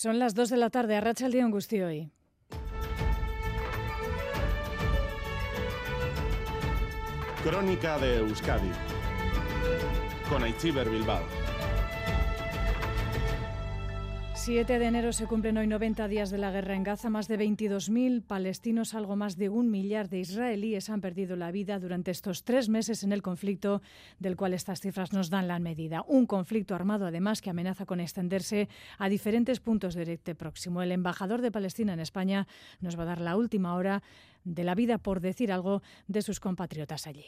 Son las 2 de la tarde, arracha el día hoy. Crónica de Euskadi con Aichiber Bilbao. 7 de enero se cumplen hoy 90 días de la guerra en Gaza. Más de 22.000 palestinos, algo más de un millar de israelíes han perdido la vida durante estos tres meses en el conflicto, del cual estas cifras nos dan la medida. Un conflicto armado, además, que amenaza con extenderse a diferentes puntos del Oriente Próximo. El embajador de Palestina en España nos va a dar la última hora de la vida, por decir algo, de sus compatriotas allí.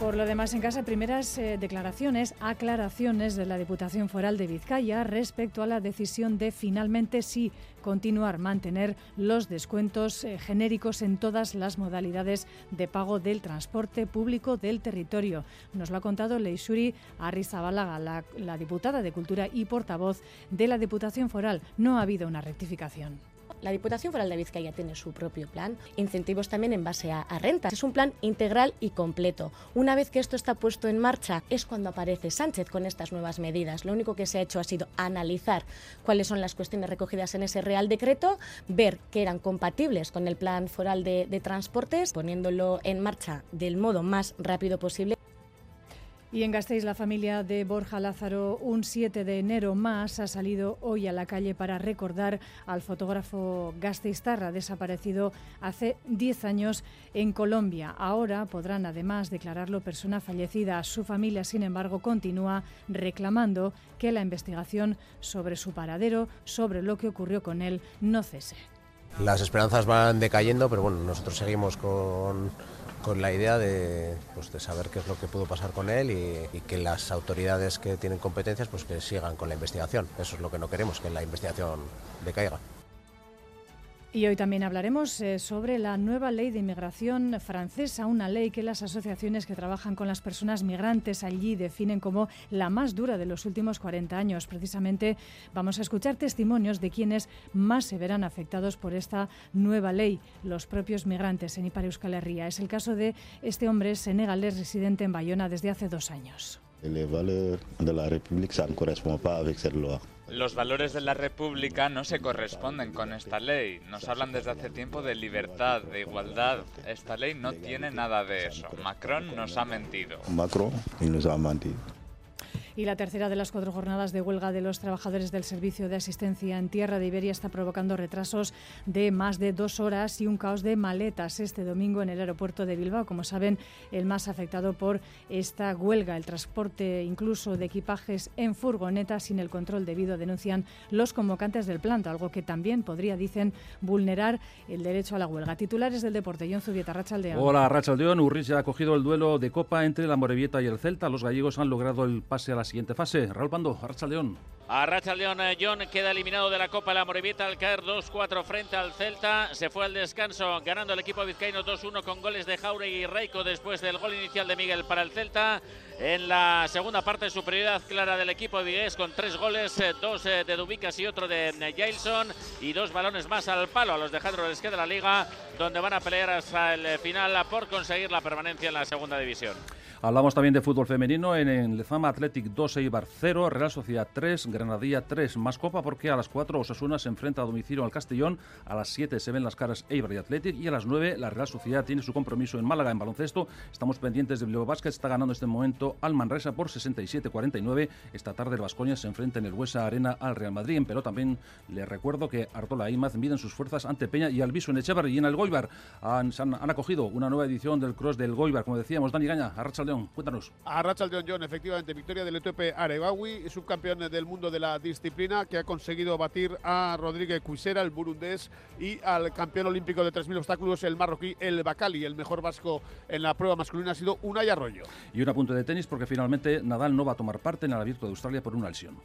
Por lo demás, en casa, primeras eh, declaraciones, aclaraciones de la Diputación Foral de Vizcaya respecto a la decisión de finalmente sí continuar, mantener los descuentos eh, genéricos en todas las modalidades de pago del transporte público del territorio. Nos lo ha contado Leisuri Arrizabalaga, la, la diputada de Cultura y portavoz de la Diputación Foral. No ha habido una rectificación. La Diputación Foral de Vizcaya tiene su propio plan, incentivos también en base a, rentas. Es un plan integral y completo. Una vez que esto está puesto en marcha es cuando aparece Sánchez con estas nuevas medidas. Lo único que se ha hecho ha sido analizar cuáles son las cuestiones recogidas en ese Real Decreto, ver que eran compatibles con el plan foral de transportes, poniéndolo en marcha del modo más rápido posible. Y en Gasteiz, la familia de Borja Lázaro, un 7 de enero más, ha salido hoy a la calle para recordar al fotógrafo gasteiztarra desaparecido hace 10 años en Colombia. Ahora podrán además declararlo persona fallecida. Su familia, sin embargo, continúa reclamando que la investigación sobre su paradero, sobre lo que ocurrió con él, no cese. Las esperanzas van decayendo, pero bueno, nosotros seguimos con con la idea de, pues, de saber qué es lo que pudo pasar con él y, que las autoridades que tienen competencias pues que sigan con la investigación. Eso es lo que no queremos, que la investigación decaiga. Y hoy también hablaremos eh, sobre la nueva ley de inmigración francesa, una ley que las asociaciones que trabajan con las personas migrantes allí definen como la más dura de los últimos 40 años. Precisamente vamos a escuchar testimonios de quienes más se verán afectados por esta nueva ley, los propios migrantes en Ipar Euskal Herria. Es el caso de este hombre senegalés residente en Bayona desde hace dos años. De la pas avec cette loi. Los valores de la República no se corresponden con esta ley. Nos hablan desde hace tiempo de libertad, de igualdad. Esta ley no tiene nada de eso. Macron nos ha mentido. Macron, il nous a menti. Y la tercera de las cuatro jornadas de huelga de los trabajadores del Servicio de Asistencia en Tierra de Iberia está provocando retrasos de más de dos horas y un caos de maletas este domingo en el aeropuerto de Bilbao. Como saben, el más afectado por esta huelga, el transporte incluso de equipajes en furgonetas sin el control debido, denuncian los convocantes del planta, algo que también podría, dicen, vulnerar el derecho a la huelga. Titulares del deporte, John Zubieta, Rachaldeón. Hola, Rachaldeón. Urris ha cogido el duelo de Copa entre la Morevieta y el Celta. Los gallegos han logrado el pase a la siguiente fase. Raúl Pando, Arracha León. Arracha León, eh, John queda eliminado de la Copa La Morevieta al caer 2-4 frente al Celta. Se fue al descanso ganando el equipo vizcaíno 2-1 con goles de Jauregui y Reiko después del gol inicial de Miguel para el Celta. En la segunda parte, superioridad clara del equipo Vigués con tres goles, eh, dos eh, de Dubicas y otro de Jailson y dos balones más al palo a los de Jandro de la Liga, donde van a pelear hasta el final por conseguir la permanencia en la segunda división. Hablamos también de fútbol femenino en el Lezama Athletic 2, Eibar 0, Real Sociedad 3, Granadilla 3. Más copa porque a las 4 Osasuna se enfrenta a domicilio al Castellón, a las 7 se ven las caras Eibar y Athletic y a las 9 la Real Sociedad tiene su compromiso en Málaga en baloncesto. Estamos pendientes de Bilbao Basket, está ganando este momento al Manresa por 67-49. Esta tarde el Vascoña se enfrenta en el Huesa Arena al Real Madrid. En pelota también les recuerdo que Artola e Imaz miden sus fuerzas ante Peña y Alviso en Echeverri y en el Goibar. Han, han, acogido una nueva edición del Cross del Goibar, como decíamos, Dani Gaña, Arracha León, cuéntanos. Arracha León, John, efectivamente, victoria del etíope Arebawi, subcampeón del mundo de la disciplina, que ha conseguido batir a Rodríguez Cuisera, el burundés, y al campeón olímpico de 3.000 obstáculos, el marroquí, el Bacali. El mejor vasco en la prueba masculina ha sido Unai Arroyo. Y un apunte de tenis, porque finalmente Nadal no va a tomar parte en el Abierto de Australia por una lesión.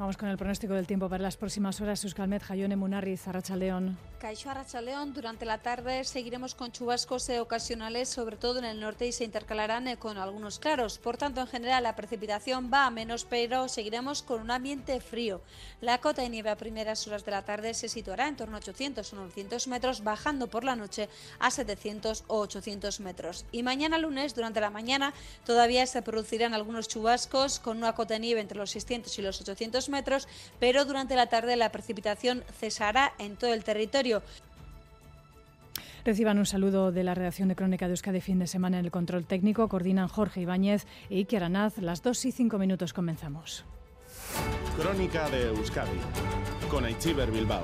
Vamos con el pronóstico del tiempo para las próximas horas. Euskalmet, Jayone Munarri, Zarrachaldeón. Caixo Arrachaldeón, durante la tarde seguiremos con chubascos ocasionales, sobre todo en el norte, y se intercalarán eh, con algunos claros. Por tanto, en general, la precipitación va a menos, pero seguiremos con un ambiente frío. La cota de nieve a primeras horas de la tarde se situará en torno a 800 o 900 metros, bajando por la noche a 700 o 800 metros. Y mañana lunes, durante la mañana, todavía se producirán algunos chubascos con una cota de nieve entre los 600 y los 800 metros, pero durante la tarde la precipitación cesará en todo el territorio. Reciban un saludo de la redacción de Crónica de Euskadi fin de semana en el control técnico. Coordinan Jorge Ibáñez e Iker Anaz. Las 2 y 5 minutos comenzamos. Crónica de Euskadi con Aichiber Bilbao.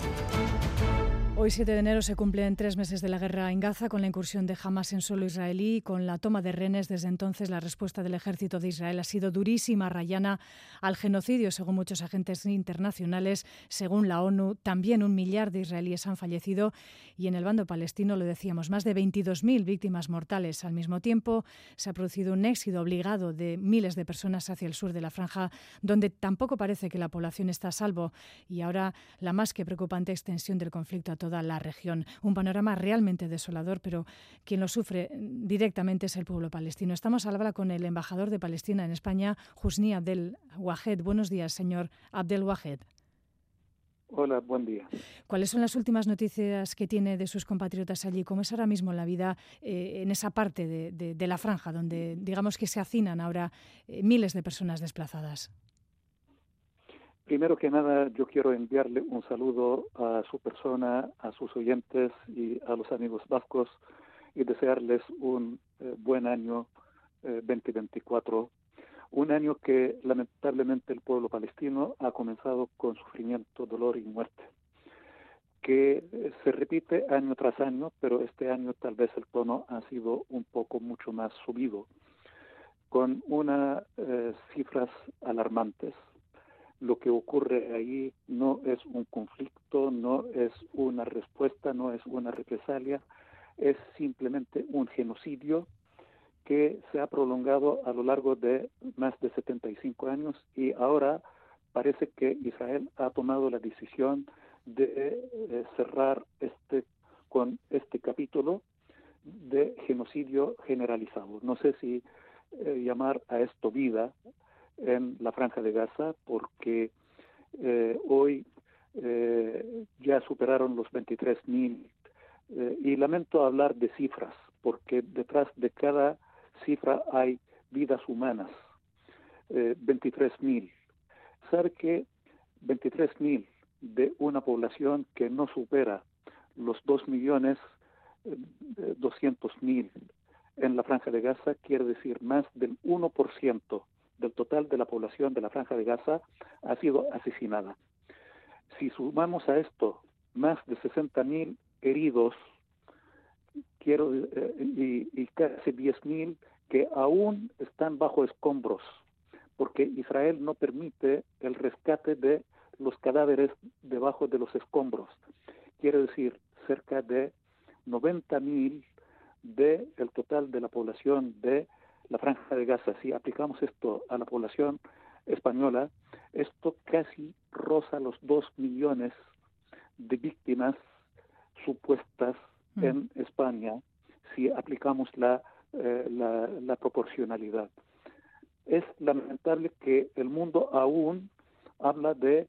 Hoy 7 de enero se cumplen tres meses de la guerra en Gaza con la incursión de Hamas en suelo israelí y con la toma de rehenes. Desde entonces la respuesta del ejército de Israel ha sido durísima, rayana al genocidio, según muchos agentes internacionales. Según la ONU, también un millar de israelíes han fallecido y en el bando palestino, lo decíamos, más de 22.000 víctimas mortales. Al mismo tiempo, se ha producido un éxodo obligado de miles de personas hacia el sur de la franja, donde tampoco parece que la población está a salvo. Y ahora la más que preocupante extensión del conflicto a toda la región. Un panorama realmente desolador, pero quien lo sufre directamente es el pueblo palestino. Estamos al habla con el embajador de Palestina en España, Husni Abdel Wahed. Buenos días, señor Abdel Wahed. Hola, buen día. ¿Cuáles son las últimas noticias que tiene de sus compatriotas allí? ¿Cómo es ahora mismo la vida eh, en esa parte de, de, de, la franja donde digamos que se hacinan ahora eh, miles de personas desplazadas? Primero que nada, yo quiero enviarle un saludo a su persona, a sus oyentes y a los amigos vascos y desearles un eh, buen año eh, 2024. Un año que lamentablemente el pueblo palestino ha comenzado con sufrimiento, dolor y muerte, que eh, se repite año tras año, pero este año tal vez el tono ha sido un poco mucho más subido, con unas eh, cifras alarmantes lo que ocurre ahí no es un conflicto, no es una respuesta, no es una represalia, es simplemente un genocidio que se ha prolongado a lo largo de más de 75 años y ahora parece que Israel ha tomado la decisión de eh, cerrar este con este capítulo de genocidio generalizado. No sé si eh, llamar a esto vida, en la franja de Gaza porque eh, hoy eh, ya superaron los 23.000 mil eh, y lamento hablar de cifras porque detrás de cada cifra hay vidas humanas. 23.000. mil. Sabe que 23.000 mil de una población que no supera los 2 millones 200 mil en la franja de Gaza quiere decir más del 1% del total de la población de la Franja de Gaza ha sido asesinada. Si sumamos a esto más de 60.000 heridos quiero, eh, y, y casi 10.000 que aún están bajo escombros, porque Israel no permite el rescate de los cadáveres debajo de los escombros. Quiere decir, cerca de 90.000 del el total de la población de la franja de Gaza, si aplicamos esto a la población española, esto casi roza los dos millones de víctimas supuestas mm. en España si aplicamos la, eh, la, la, proporcionalidad. Es lamentable que el mundo aún habla de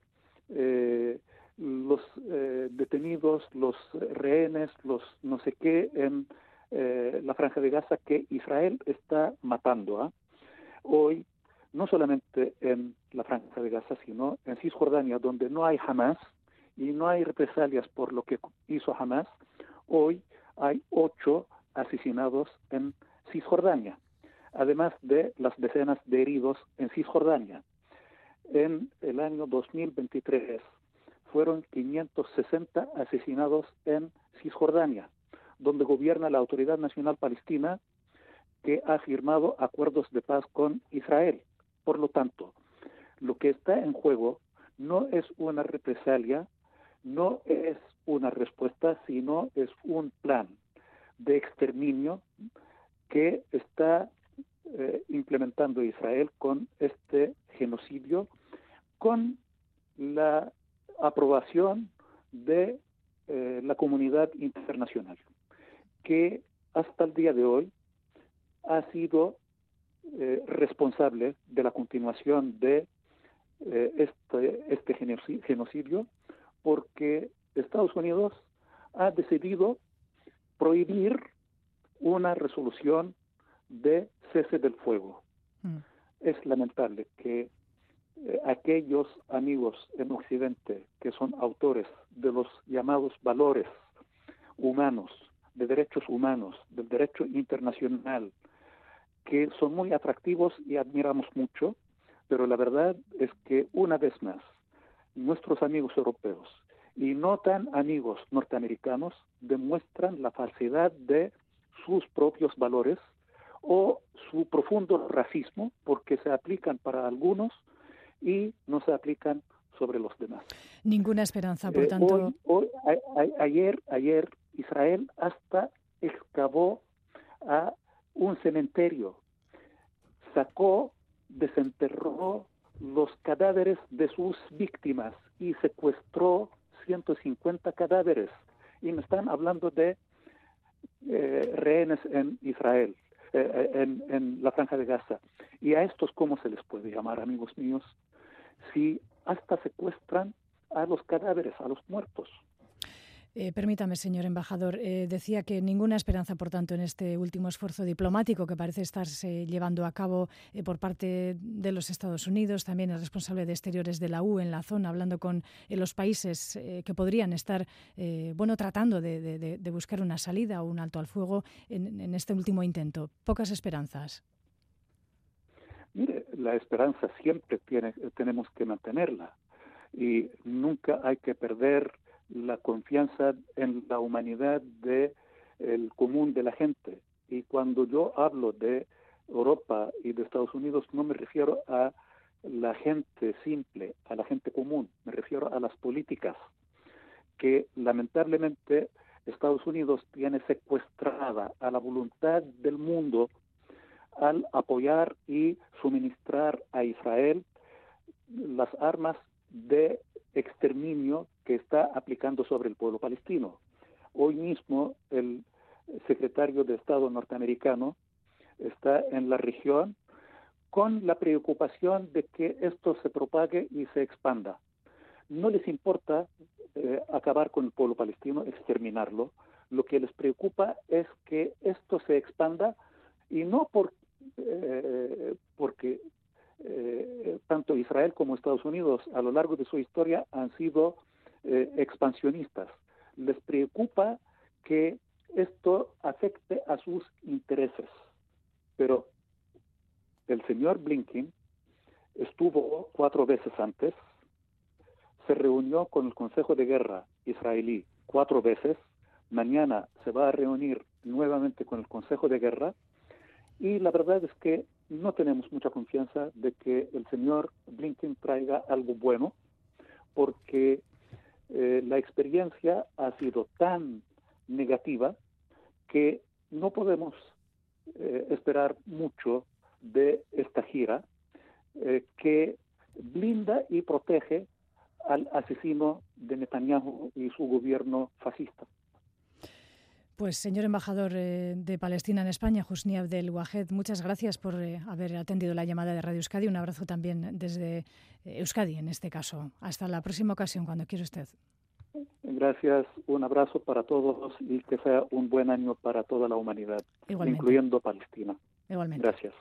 eh, los eh, detenidos, los rehenes, los no sé qué en eh, la franja de Gaza que Israel está matando. ¿ah? Hoy, no solamente en la franja de Gaza, sino en Cisjordania, donde no hay Hamas y no hay represalias por lo que hizo Hamas, hoy hay ocho asesinados en Cisjordania, además de las decenas de heridos en Cisjordania. En el año 2023 fueron 560 asesinados en Cisjordania donde gobierna la Autoridad Nacional Palestina, que ha firmado acuerdos de paz con Israel. Por lo tanto, lo que está en juego no es una represalia, no es una respuesta, sino es un plan de exterminio que está eh, implementando Israel con este genocidio, con la aprobación de eh, la comunidad internacional, que hasta el día de hoy ha sido eh, responsable de la continuación de eh, este, este genocidio, porque Estados Unidos ha decidido prohibir una resolución de cese del fuego. Mm. Es lamentable que eh, aquellos amigos en Occidente que son autores de los llamados valores humanos, de derechos humanos, del derecho internacional, que son muy atractivos y admiramos mucho, pero la verdad es que una vez más, nuestros amigos europeos y no tan amigos norteamericanos demuestran la falsedad de sus propios valores o su profundo racismo, porque se aplican para algunos y no se aplican sobre los demás. Ninguna esperanza, por eh, tanto. ayer, ayer Israel hasta excavó a un cementerio, sacó, desenterró los cadáveres de sus víctimas y secuestró 150 cadáveres. Y me están hablando de eh, rehenes en Israel, eh, en, en la franja de Gaza. Y a estos, ¿cómo se les puede llamar, amigos míos? Si hasta secuestran a los cadáveres, a los muertos. Eh, permítame, señor embajador, eh, decía que ninguna esperanza, por tanto, en este último esfuerzo diplomático que parece estarse llevando a cabo eh, por parte de los Estados Unidos, también el responsable de exteriores de la U en la zona, hablando con los países que podrían estar, bueno, tratando de, buscar una salida o un alto al fuego en, en este último intento. Pocas esperanzas. Mire, la esperanza siempre tiene, tenemos que mantenerla y nunca hay que perder la confianza en la humanidad de el común de la gente. Y cuando yo hablo de Europa y de Estados Unidos, no me refiero a la gente simple, a la gente común, me refiero a las políticas que lamentablemente Estados Unidos tiene secuestrada a la voluntad del mundo al apoyar y suministrar a Israel las armas de exterminio que está aplicando sobre el pueblo palestino. Hoy mismo el secretario de Estado norteamericano está en la región con la preocupación de que esto se propague y se expanda. No les importa eh, acabar con el pueblo palestino, exterminarlo. Lo que les preocupa es que esto se expanda y no por, eh, porque eh, tanto Israel como Estados Unidos a lo largo de su historia han sido eh, expansionistas. Les preocupa que esto afecte a sus intereses. Pero el señor Blinken estuvo cuatro veces antes, se reunió con el Consejo de Guerra israelí cuatro veces, mañana se va a reunir nuevamente con el Consejo de Guerra y la verdad es que no tenemos mucha confianza de que el señor Blinken traiga algo bueno, porque eh, la experiencia ha sido tan negativa que no podemos eh, esperar mucho de esta gira eh, que blinda y protege al asesino de Netanyahu y su gobierno fascista. Pues señor embajador eh, de Palestina en España, Husni Abdel Wahed, muchas gracias por eh, haber atendido la llamada de Radio Euskadi. Un abrazo también desde eh, Euskadi en este caso. Hasta la próxima ocasión, cuando quiera usted. Gracias, un abrazo para todos y que sea un buen año para toda la humanidad, incluyendo Palestina. Igualmente. Gracias.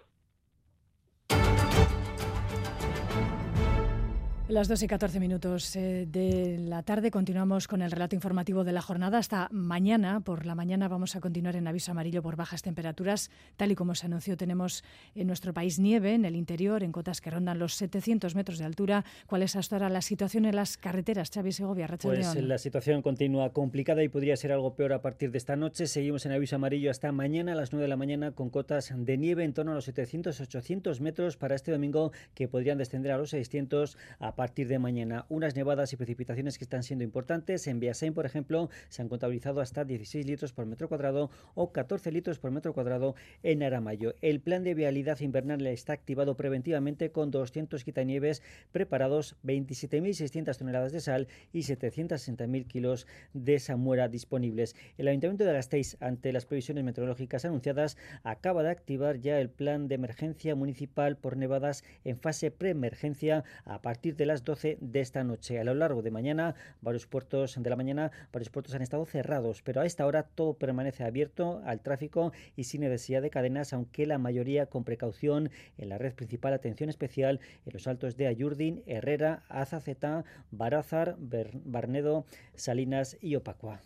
Las 2 y 14 minutos eh, de la tarde continuamos con el relato informativo de la jornada. Hasta mañana, por la mañana, vamos a continuar en aviso amarillo por bajas temperaturas. Tal y como se anunció, tenemos en nuestro país nieve en el interior, en cotas que rondan los 700 metros de altura. ¿Cuál es hasta ahora la situación en las carreteras, Xavi Segovia, Racha Pues la situación continúa complicada y podría ser algo peor a partir de esta noche. Seguimos en aviso amarillo hasta mañana a las 9 de la mañana con cotas de nieve en torno a los 700-800 metros para este domingo que podrían descender a los 600 a partir de mañana. Unas nevadas y precipitaciones que están siendo importantes. En Biasain, por ejemplo, se han contabilizado hasta 16 litros por metro cuadrado o 14 litros por metro cuadrado en Aramayo. El plan de vialidad invernal está activado preventivamente con 200 quitanieves preparados, 27.600 toneladas de sal y 760.000 kilos de samuera disponibles. El Ayuntamiento de Gasteiz, ante las previsiones meteorológicas anunciadas, acaba de activar ya el plan de emergencia municipal por nevadas en fase preemergencia a partir de las 12 de esta noche. A lo largo de mañana, varios puertos de la mañana, varios puertos han estado cerrados, pero a esta hora todo permanece abierto al tráfico y sin necesidad de cadenas, aunque la mayoría con precaución en la red principal, atención especial en los altos de Ayurdin, Herrera, Azaceta, Barázar, Barnedo, Salinas y Opacua.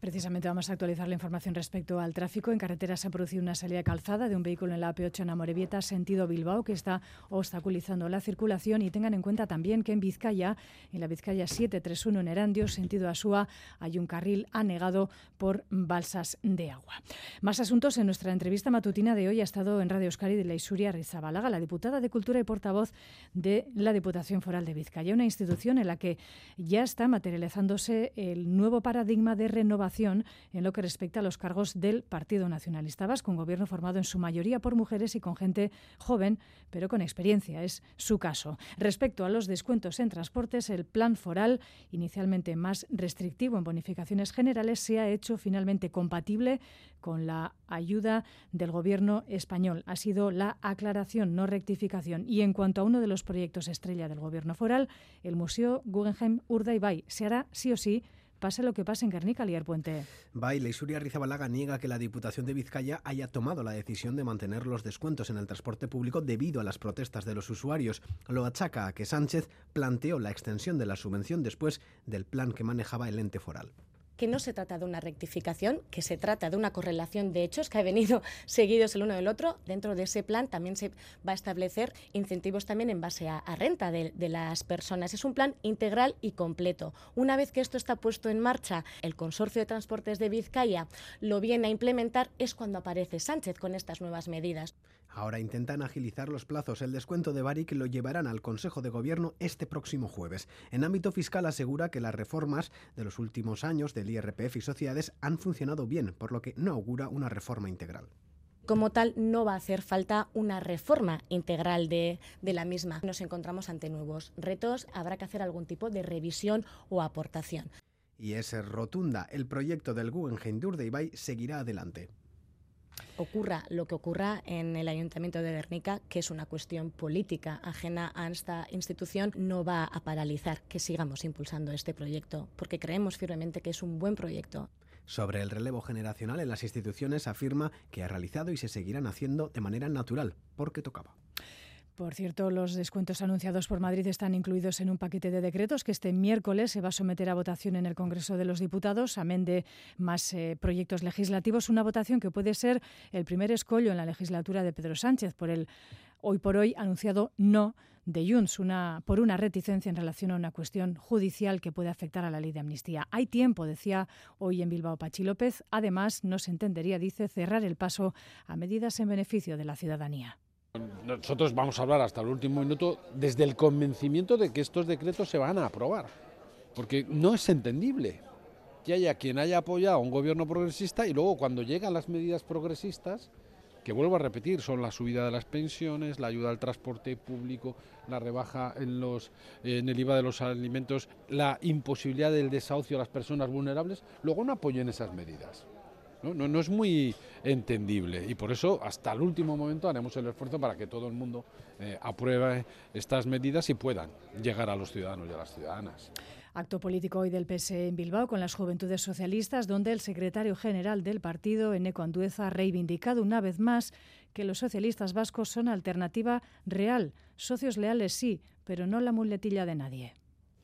Precisamente vamos a actualizar la información respecto al tráfico. En carretera se ha producido una salida calzada de un vehículo en la AP8 en Amorebieta, sentido Bilbao, que está obstaculizando la circulación. Y tengan en cuenta también que en Vizcaya, en la Vizcaya 731 en Erandio, sentido Asúa, hay un carril anegado por balsas de agua. Más asuntos. En nuestra entrevista matutina de hoy ha estado en Radio Euskadi de la Isuria Rizabalaga, la diputada de Cultura y portavoz de la Diputación Foral de Vizcaya, una institución en la que ya está materializándose el nuevo paradigma de en lo que respecta a los cargos del Partido Nacionalista Vasco, un gobierno formado en su mayoría por mujeres y con gente joven, pero con experiencia. Es su caso. Respecto a los descuentos en transportes, el plan foral, inicialmente más restrictivo en bonificaciones generales, se ha hecho finalmente compatible con la ayuda del gobierno español. Ha sido la aclaración, no rectificación. Y en cuanto a uno de los proyectos estrella del gobierno foral, el Museo Guggenheim Urdaibai, se hará sí o sí pase lo que pase en Guernica, Lier Puente. Baila y Suria Rizabalaga niega que la Diputación de Vizcaya haya tomado la decisión de mantener los descuentos en el transporte público debido a las protestas de los usuarios. Lo achaca a que Sánchez planteó la extensión de la subvención después del plan que manejaba el ente foral que no se trata de una rectificación, que se trata de una correlación de hechos que ha venido seguidos el uno del otro. Dentro de ese plan también se va a establecer incentivos también en base a, renta de, de, las personas. Es un plan integral y completo. Una vez que esto está puesto en marcha, el Consorcio de Transportes de Vizcaya lo viene a implementar, es cuando aparece Sánchez con estas nuevas medidas. Ahora intentan agilizar los plazos. El descuento de Baric lo llevarán al Consejo de Gobierno este próximo jueves. En ámbito fiscal asegura que las reformas de los últimos años del IRPF y sociedades han funcionado bien, por lo que no augura una reforma integral como tal no va a hacer falta una reforma integral de, de, la misma. Nos encontramos ante nuevos retos, habrá que hacer algún tipo de revisión o aportación. Y es rotunda, el proyecto del Guggenheim de Urdaibai seguirá adelante ocurra lo que ocurra en el Ayuntamiento de Guernica, que es una cuestión política ajena a esta institución, no va a paralizar que sigamos impulsando este proyecto, porque creemos firmemente que es un buen proyecto. Sobre el relevo generacional en las instituciones afirma que ha realizado y se seguirán haciendo de manera natural, porque tocaba. Por cierto, los descuentos anunciados por Madrid están incluidos en un paquete de decretos que este miércoles se va a someter a votación en el Congreso de los Diputados, amén de más eh, proyectos legislativos. Una votación que puede ser el primer escollo en la legislatura de Pedro Sánchez por el hoy por hoy anunciado no de Junts una, por una reticencia en relación a una cuestión judicial que puede afectar a la ley de amnistía. Hay tiempo, decía hoy en Bilbao Pachi López. Además, no se entendería, dice, cerrar el paso a medidas en beneficio de la ciudadanía. Nosotros vamos a hablar hasta el último minuto desde el convencimiento de que estos decretos se van a aprobar, porque no es entendible que haya quien haya apoyado a un gobierno progresista y luego cuando llegan las medidas progresistas, que vuelvo a repetir, son la subida de las pensiones, la ayuda al transporte público, la rebaja en, los, en el IVA de los alimentos, la imposibilidad del desahucio a las personas vulnerables, luego no apoyen esas medidas. ¿No? No, es muy entendible y por eso hasta el último momento haremos el esfuerzo para que todo el mundo eh, apruebe estas medidas y puedan llegar a los ciudadanos y a las ciudadanas. Acto político hoy del PSE en Bilbao con las Juventudes Socialistas, donde el secretario general del partido, Eneco Andueza, ha reivindicado una vez más que los socialistas vascos son alternativa real. Socios leales sí, pero no la muletilla de nadie.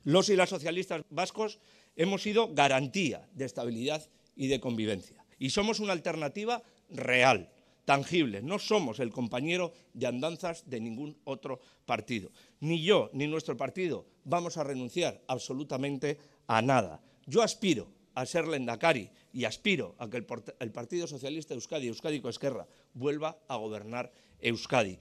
Los y las socialistas vascos hemos sido garantía de estabilidad y de convivencia y somos una alternativa real, tangible. No somos el compañero de andanzas de ningún otro partido. Ni yo ni nuestro partido vamos a renunciar absolutamente a nada. Yo aspiro a ser Lendakari y aspiro a que el, Partido Socialista Euskadi, Euskadi Esquerra, vuelva a gobernar Euskadi.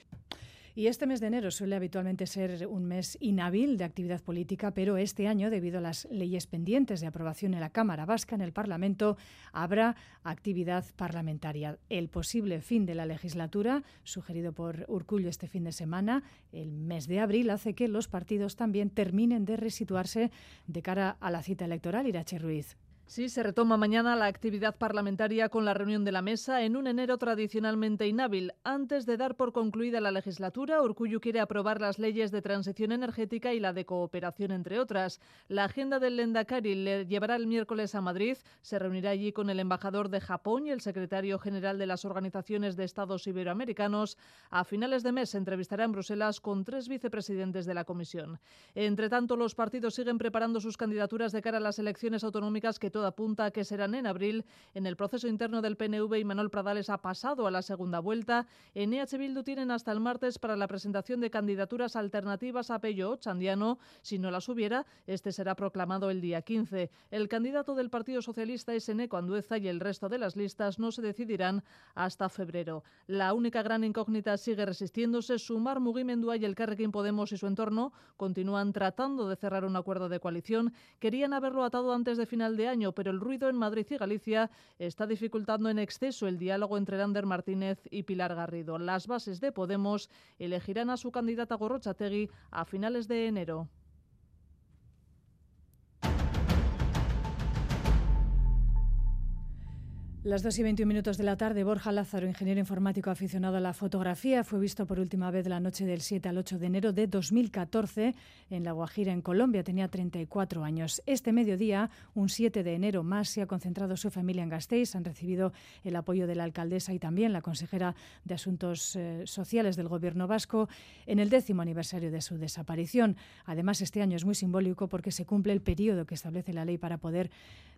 Y este mes de enero suele habitualmente ser un mes inhábil de actividad política, pero este año, debido a las leyes pendientes de aprobación en la Cámara Vasca, en el Parlamento, habrá actividad parlamentaria. El posible fin de la legislatura, sugerido por Urcullo este fin de semana, el mes de abril, hace que los partidos también terminen de resituarse de cara a la cita electoral. Irache Ruiz. Sí, se retoma mañana la actividad parlamentaria con la reunión de la mesa en un enero tradicionalmente inhábil. Antes de dar por concluida la legislatura, Urcuyu quiere aprobar las leyes de transición energética y la de cooperación, entre otras. La agenda del Lendakari le llevará el miércoles a Madrid. Se reunirá allí con el embajador de Japón y el secretario general de las organizaciones de Estados Iberoamericanos. A finales de mes se entrevistará en Bruselas con tres vicepresidentes de la Comisión. Entre tanto, los partidos siguen preparando sus candidaturas de cara a las elecciones autonómicas que apunta a que serán en abril. En el proceso interno del PNV, y Manuel Pradales ha pasado a la segunda vuelta. En EH Bildu tienen hasta el martes para la presentación de candidaturas alternativas a Pello Chandiano. Si no las hubiera, este será proclamado el día 15. El candidato del Partido Socialista es Eneco Andueza y el resto de las listas no se decidirán hasta febrero. La única gran incógnita sigue resistiéndose. Sumar Mugimendua y el Carrequín Podemos y su entorno continúan tratando de cerrar un acuerdo de coalición. Querían haberlo atado antes de final de año, pero el ruido en Madrid y Galicia está dificultando en exceso el diálogo entre Lander Martínez y Pilar Garrido. Las bases de Podemos elegirán a su candidata Gorrochategui a finales de enero. Las 2 y 21 minutos de la tarde, Borja Lázaro, ingeniero informático aficionado a la fotografía, fue visto por última vez la noche del 7 al 8 de enero de 2014 en La Guajira, en Colombia. Tenía 34 años. Este mediodía, un 7 de enero más, se ha concentrado su familia en Gasteiz. Han recibido el apoyo de la alcaldesa y también la consejera de Asuntos eh, Sociales del Gobierno vasco en el décimo aniversario de su desaparición. Además, este año es muy simbólico porque se cumple el periodo que establece la ley para poder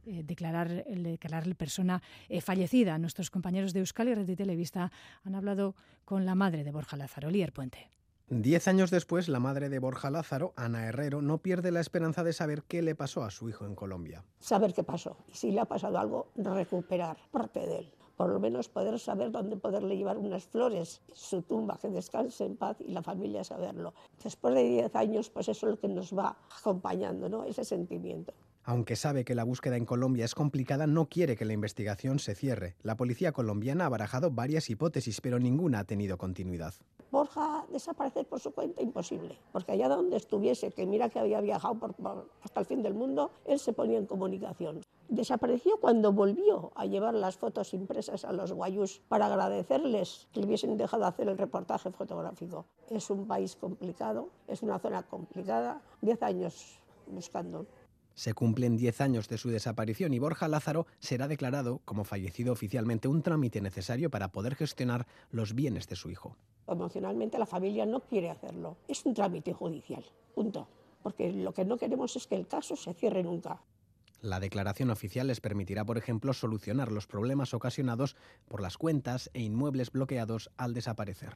eh, declarar, declararle persona eh, fallecida. Nuestros compañeros de Euskal y Red de Televista han hablado con la madre de Borja Lázaro, Lier Puente. Diez años después, la madre de Borja Lázaro, Ana Herrero, no pierde la esperanza de saber qué le pasó a su hijo en Colombia. Saber qué pasó y si le ha pasado algo, recuperar parte de él. Por lo menos poder saber dónde poderle llevar unas flores, su tumba, que descanse en paz y la familia saberlo. Después de diez años, pues eso es lo que nos va acompañando, ¿no? ese sentimiento. Aunque sabe que la búsqueda en Colombia es complicada, no quiere que la investigación se cierre. La policía colombiana ha barajado varias hipótesis, pero ninguna ha tenido continuidad. Borja desaparecer por su cuenta imposible, porque allá donde estuviese, que mira que había viajado hasta el fin del mundo, él se ponía en comunicación. Desapareció cuando volvió a llevar las fotos impresas a los guayús para agradecerles que le hubiesen dejado hacer el reportaje fotográfico. Es un país complicado, es una zona complicada, diez años buscando. Se cumplen 10 años de su desaparición y Borja Lázaro será declarado como fallecido oficialmente un trámite necesario para poder gestionar los bienes de su hijo. Emocionalmente la familia no quiere hacerlo. Es un trámite judicial, punto. Porque lo que no queremos es que el caso se cierre nunca. La declaración oficial les permitirá, por ejemplo, solucionar los problemas ocasionados por las cuentas e inmuebles bloqueados al desaparecer.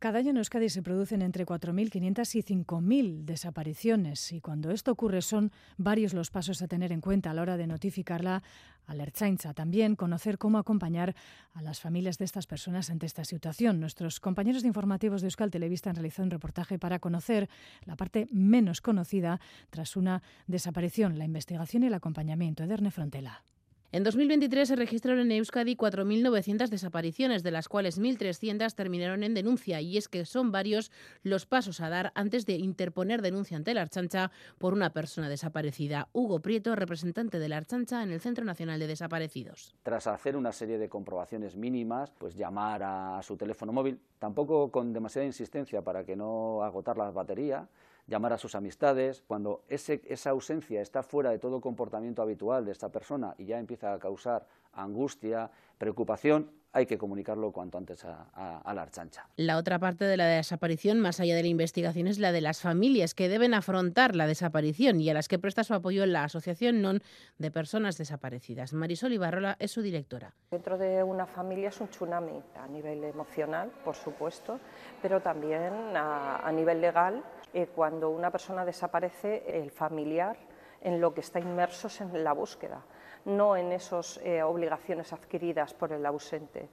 Cada año en Euskadi se producen entre 4.500 y 5.000 desapariciones y cuando esto ocurre son varios los pasos a tener en cuenta a la hora de notificarla a la. También conocer cómo acompañar a las familias de estas personas ante esta situación. Nuestros compañeros de informativos de Euskal Televista han realizado un reportaje para conocer la parte menos conocida tras una desaparición, la investigación y el acompañamiento. Ederne Frontela. En 2023 se registraron en Euskadi 4.900 desapariciones, de las cuales 1.300 terminaron en denuncia, y es que son varios los pasos a dar antes de interponer denuncia ante la Archancha por una persona desaparecida. Hugo Prieto, representante de la Archancha en el Centro Nacional de Desaparecidos. Tras hacer una serie de comprobaciones mínimas, pues llamar a su teléfono móvil, tampoco con demasiada insistencia para que no agotar la batería, llamar a sus amistades. Cuando esa ausencia está fuera de todo comportamiento habitual de esta persona y ya empieza a causar angustia, preocupación, hay que comunicarlo cuanto antes a, la archancha. La otra parte de la desaparición, más allá de la investigación, es la de las familias que deben afrontar la desaparición y a las que presta su apoyo la Asociación NON de Personas Desaparecidas. Marisol Ibarrola es su directora. Dentro de una familia es un tsunami a nivel emocional, por supuesto, pero también a nivel legal eh, cuando una persona desaparece, el familiar en lo que está inmerso en la búsqueda, no en esas eh, obligaciones adquiridas por el ausente.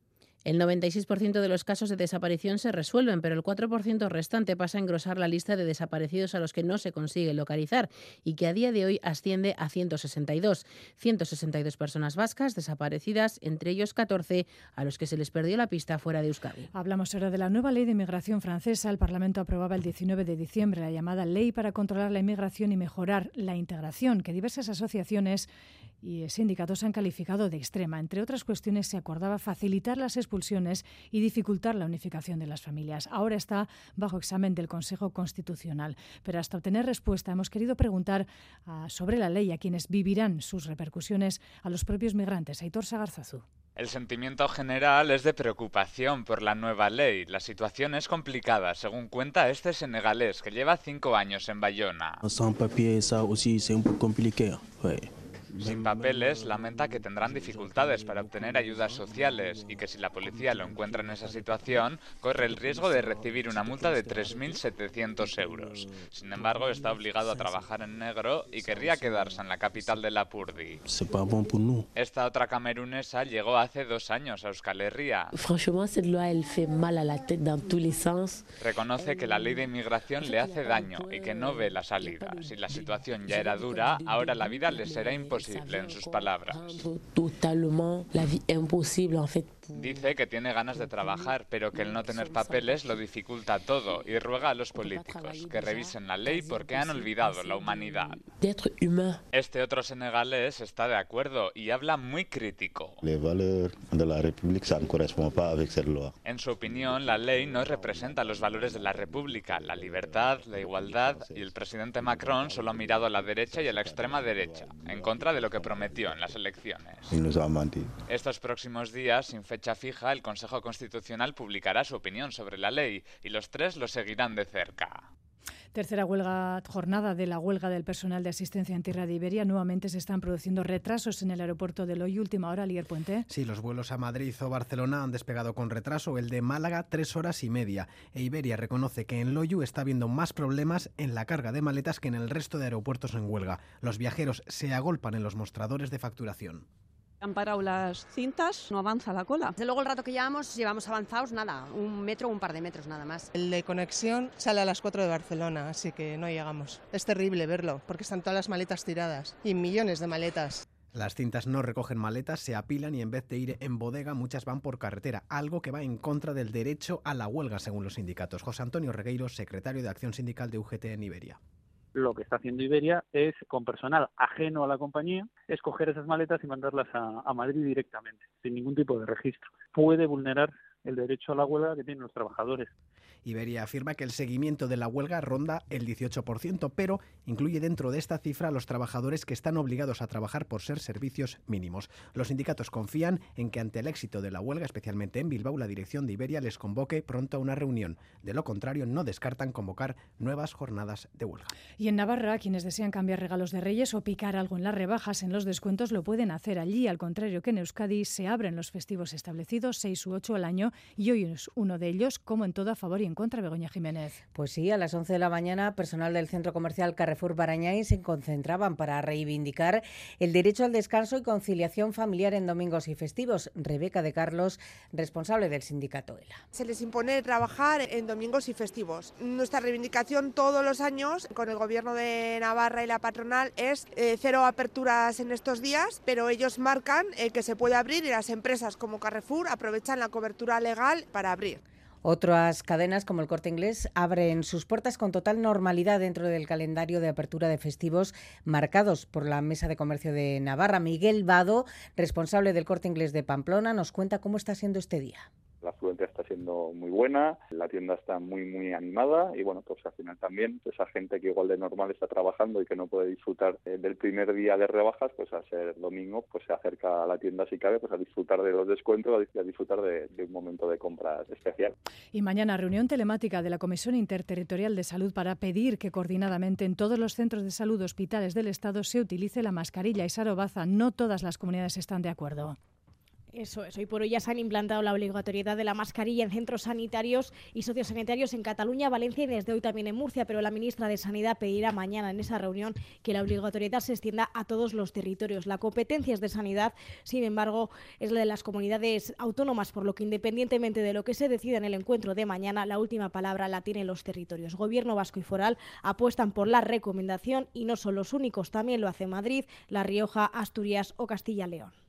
El 96% de los casos de desaparición se resuelven, pero el 4% restante pasa a engrosar la lista de desaparecidos a los que no se consigue localizar y que a día de hoy asciende a 162. 162 personas vascas desaparecidas, entre ellos 14 a los que se les perdió la pista fuera de Euskadi. Hablamos ahora de la nueva ley de inmigración francesa. El Parlamento aprobaba el 19 de diciembre la llamada Ley para controlar la inmigración y mejorar la integración, que diversas asociaciones y sindicatos han calificado de extrema. Entre otras cuestiones, se acordaba facilitar las expulsiones y dificultar la unificación de las familias. Ahora está bajo examen del Consejo Constitucional. Pero hasta obtener respuesta, hemos querido preguntar uh, sobre la ley a quienes vivirán sus repercusiones a los propios migrantes. Aitor Sagarzazú. El sentimiento general es de preocupación por la nueva ley. La situación es complicada, según cuenta este senegalés que lleva cinco años en Bayona. Sans papier, ça aussi, c'est un peu compliqué. Ouais. Sin papeles, lamenta que tendrán dificultades para obtener ayudas sociales y que si la policía lo encuentra en esa situación, corre el riesgo de recibir una multa de 3.700 euros. Sin embargo, está obligado a trabajar en negro y querría quedarse en la capital de la Purdi. Esta otra camerunesa llegó hace dos años a Euskal Herria. Reconoce que la ley de inmigración le hace daño y que no ve la salida. Si la situación ya era dura, ahora la vida le será imposible, en sus palabras. Dice que tiene ganas de trabajar, pero que el no tener papeles lo dificulta todo y ruega a los políticos que revisen la ley porque han olvidado la humanidad. Este otro senegalés está de acuerdo y habla muy crítico. En su opinión, la ley no representa los valores de la República, la libertad, la igualdad y el presidente Macron solo ha mirado a la derecha y a la extrema derecha, en contra de lo que prometió en las elecciones. Estos próximos días, sin fecha fija, el Consejo Constitucional publicará su opinión sobre la ley y los tres lo seguirán de cerca. Tercera huelga, jornada de la huelga del personal de asistencia en tierra de Iberia. Nuevamente se están produciendo retrasos en el aeropuerto de Loy. Última hora, Lier Puente. Sí, los vuelos a Madrid o Barcelona han despegado con retraso. El de Málaga, tres horas y media. E Iberia reconoce que en Loyu está habiendo más problemas en la carga de maletas que en el resto de aeropuertos en huelga. Los viajeros se agolpan en los mostradores de facturación. Han parado las cintas, no avanza la cola. Desde luego el rato que llevamos, llevamos avanzados nada, un metro o un par de metros nada más. El de conexión sale a las 4 de Barcelona, así que no llegamos. Es terrible verlo, porque están todas las maletas tiradas y millones de maletas. Las cintas no recogen maletas, se apilan y en vez de ir en bodega muchas van por carretera, algo que va en contra del derecho a la huelga según los sindicatos. José Antonio Regueiro, secretario de Acción Sindical de UGT en Iberia lo que está haciendo Iberia es, con personal ajeno a la compañía, escoger esas maletas y mandarlas a, Madrid directamente, sin ningún tipo de registro. Puede vulnerar el derecho a la huelga que tienen los trabajadores. Iberia afirma que el seguimiento de la huelga ronda el 18%, pero incluye dentro de esta cifra a los trabajadores que están obligados a trabajar por ser servicios mínimos. Los sindicatos confían en que ante el éxito de la huelga, especialmente en Bilbao, la dirección de Iberia les convoque pronto a una reunión. De lo contrario, no descartan convocar nuevas jornadas de huelga. Y en Navarra, quienes desean cambiar regalos de reyes o picar algo en las rebajas, en los descuentos, lo pueden hacer allí. Al contrario que en Euskadi, se abren los festivos establecidos, seis u ocho al año, y hoy es uno de ellos, como en todo a favor y en contra, Begoña Jiménez. Pues sí, a las 11 de la mañana, personal del centro comercial Carrefour Barañáin se concentraban para reivindicar el derecho al descanso y conciliación familiar en domingos y festivos. Rebeca de Carlos, responsable del sindicato ELA. Se les impone trabajar en domingos y festivos. Nuestra reivindicación todos los años con el gobierno de Navarra y la patronal es eh, cero aperturas en estos días, pero ellos marcan eh, que se puede abrir y las empresas como Carrefour aprovechan la cobertura legal para abrir. Otras cadenas como el Corte Inglés abren sus puertas con total normalidad dentro del calendario de apertura de festivos marcados por la Mesa de Comercio de Navarra. Miguel Vado, responsable del Corte Inglés de Pamplona, nos cuenta cómo está siendo este día siendo muy buena, la tienda está muy muy animada y bueno, pues al final también esa gente que igual de normal está trabajando y que no puede disfrutar eh, del primer día de rebajas, pues al ser domingo, pues se acerca a la tienda si cabe, pues a disfrutar de los descuentos, a disfrutar de, de un momento de compra especial. Y mañana reunión telemática de la Comisión Interterritorial de Salud para pedir que coordinadamente en todos los centros de salud hospitales del Estado se utilice la mascarilla y Sarobaza. No todas las comunidades están de acuerdo. Eso es. Hoy por hoy ya se han implantado la obligatoriedad de la mascarilla en centros sanitarios y sociosanitarios en Cataluña, Valencia y desde hoy también en Murcia, pero la ministra de Sanidad pedirá mañana en esa reunión que la obligatoriedad se extienda a todos los territorios. La competencia es de sanidad, sin embargo, es la de las comunidades autónomas, por lo que independientemente de lo que se decida en el encuentro de mañana, la última palabra la tienen los territorios. Gobierno vasco y foral apuestan por la recomendación y no son los únicos, también lo hace Madrid, La Rioja, Asturias o Castilla-León.